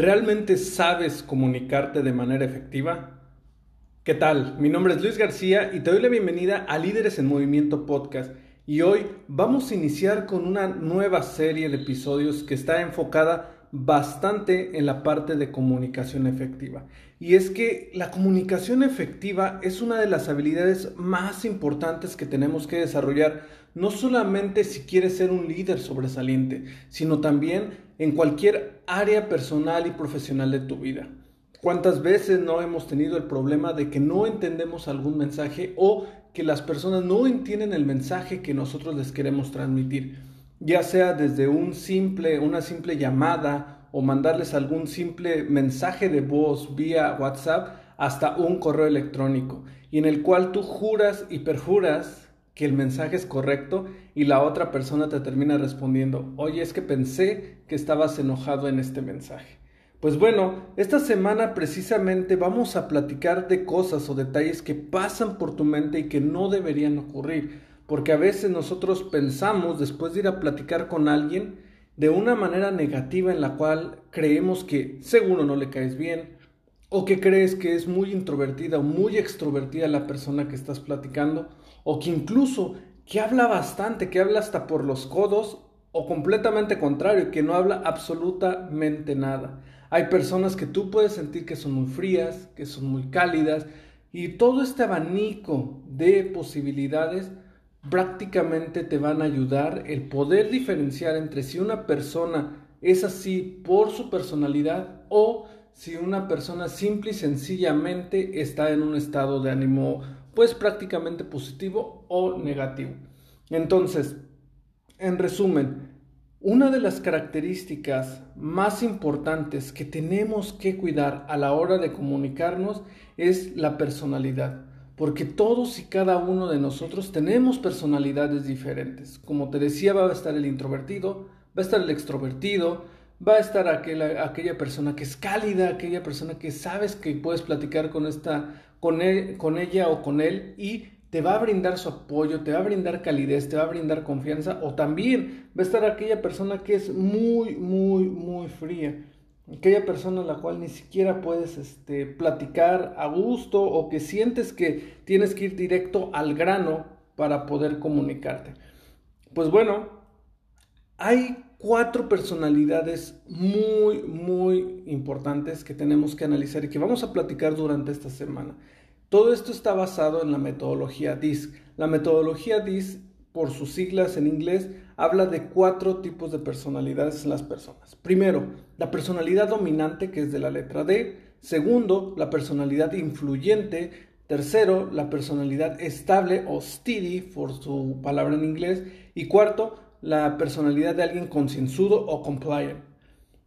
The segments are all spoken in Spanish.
¿Realmente sabes comunicarte de manera efectiva? ¿Qué tal? Mi nombre es Luis García y te doy la bienvenida a Líderes en Movimiento Podcast. Y hoy vamos a iniciar con una nueva serie de episodios que está enfocada bastante en la parte de comunicación efectiva. Y es que la comunicación efectiva es una de las habilidades más importantes que tenemos que desarrollar, no solamente si quieres ser un líder sobresaliente, sino también en cualquier área personal y profesional de tu vida. ¿Cuántas veces no hemos tenido el problema de que no entendemos algún mensaje o que las personas no entienden el mensaje que nosotros les queremos transmitir? Ya sea desde un simple, una simple llamada o mandarles algún simple mensaje de voz vía WhatsApp hasta un correo electrónico y en el cual tú juras y perjuras que el mensaje es correcto y la otra persona te termina respondiendo, oye, es que pensé que estabas enojado en este mensaje. Pues bueno, esta semana precisamente vamos a platicar de cosas o detalles que pasan por tu mente y que no deberían ocurrir, porque a veces nosotros pensamos después de ir a platicar con alguien de una manera negativa en la cual creemos que seguro no le caes bien o que crees que es muy introvertida o muy extrovertida la persona que estás platicando o que incluso que habla bastante, que habla hasta por los codos o completamente contrario, que no habla absolutamente nada. Hay personas que tú puedes sentir que son muy frías, que son muy cálidas, y todo este abanico de posibilidades prácticamente te van a ayudar el poder diferenciar entre si una persona es así por su personalidad o si una persona simple y sencillamente está en un estado de ánimo pues prácticamente positivo o negativo. Entonces, en resumen, una de las características más importantes que tenemos que cuidar a la hora de comunicarnos es la personalidad, porque todos y cada uno de nosotros tenemos personalidades diferentes. Como te decía, va a estar el introvertido, va a estar el extrovertido, va a estar aquella, aquella persona que es cálida, aquella persona que sabes que puedes platicar con, esta, con, con ella o con él y te va a brindar su apoyo, te va a brindar calidez, te va a brindar confianza, o también va a estar aquella persona que es muy, muy, muy fría, aquella persona a la cual ni siquiera puedes este, platicar a gusto o que sientes que tienes que ir directo al grano para poder comunicarte. Pues bueno, hay cuatro personalidades muy, muy importantes que tenemos que analizar y que vamos a platicar durante esta semana. Todo esto está basado en la metodología DISC. La metodología DISC, por sus siglas en inglés, habla de cuatro tipos de personalidades en las personas. Primero, la personalidad dominante, que es de la letra D. Segundo, la personalidad influyente. Tercero, la personalidad estable o steady, por su palabra en inglés. Y cuarto, la personalidad de alguien concienzudo o compliant.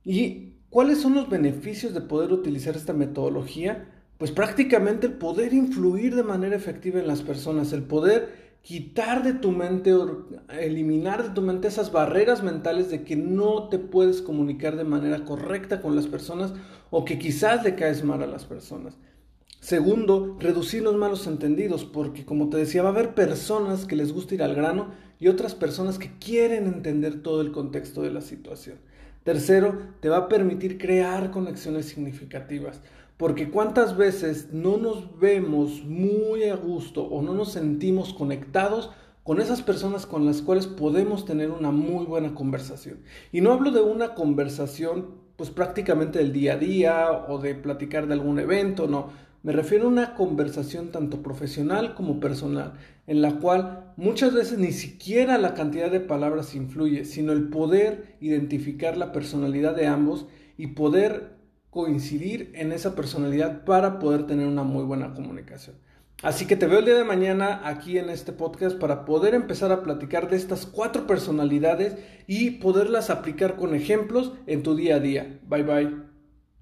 ¿Y cuáles son los beneficios de poder utilizar esta metodología? pues prácticamente el poder influir de manera efectiva en las personas, el poder quitar de tu mente o eliminar de tu mente esas barreras mentales de que no te puedes comunicar de manera correcta con las personas o que quizás le caes mal a las personas. Segundo, reducir los malos entendidos, porque como te decía, va a haber personas que les gusta ir al grano y otras personas que quieren entender todo el contexto de la situación. Tercero, te va a permitir crear conexiones significativas. Porque cuántas veces no nos vemos muy a gusto o no nos sentimos conectados con esas personas con las cuales podemos tener una muy buena conversación. Y no hablo de una conversación pues prácticamente del día a día o de platicar de algún evento, no. Me refiero a una conversación tanto profesional como personal, en la cual muchas veces ni siquiera la cantidad de palabras influye, sino el poder identificar la personalidad de ambos y poder coincidir en esa personalidad para poder tener una muy buena comunicación. Así que te veo el día de mañana aquí en este podcast para poder empezar a platicar de estas cuatro personalidades y poderlas aplicar con ejemplos en tu día a día. Bye bye.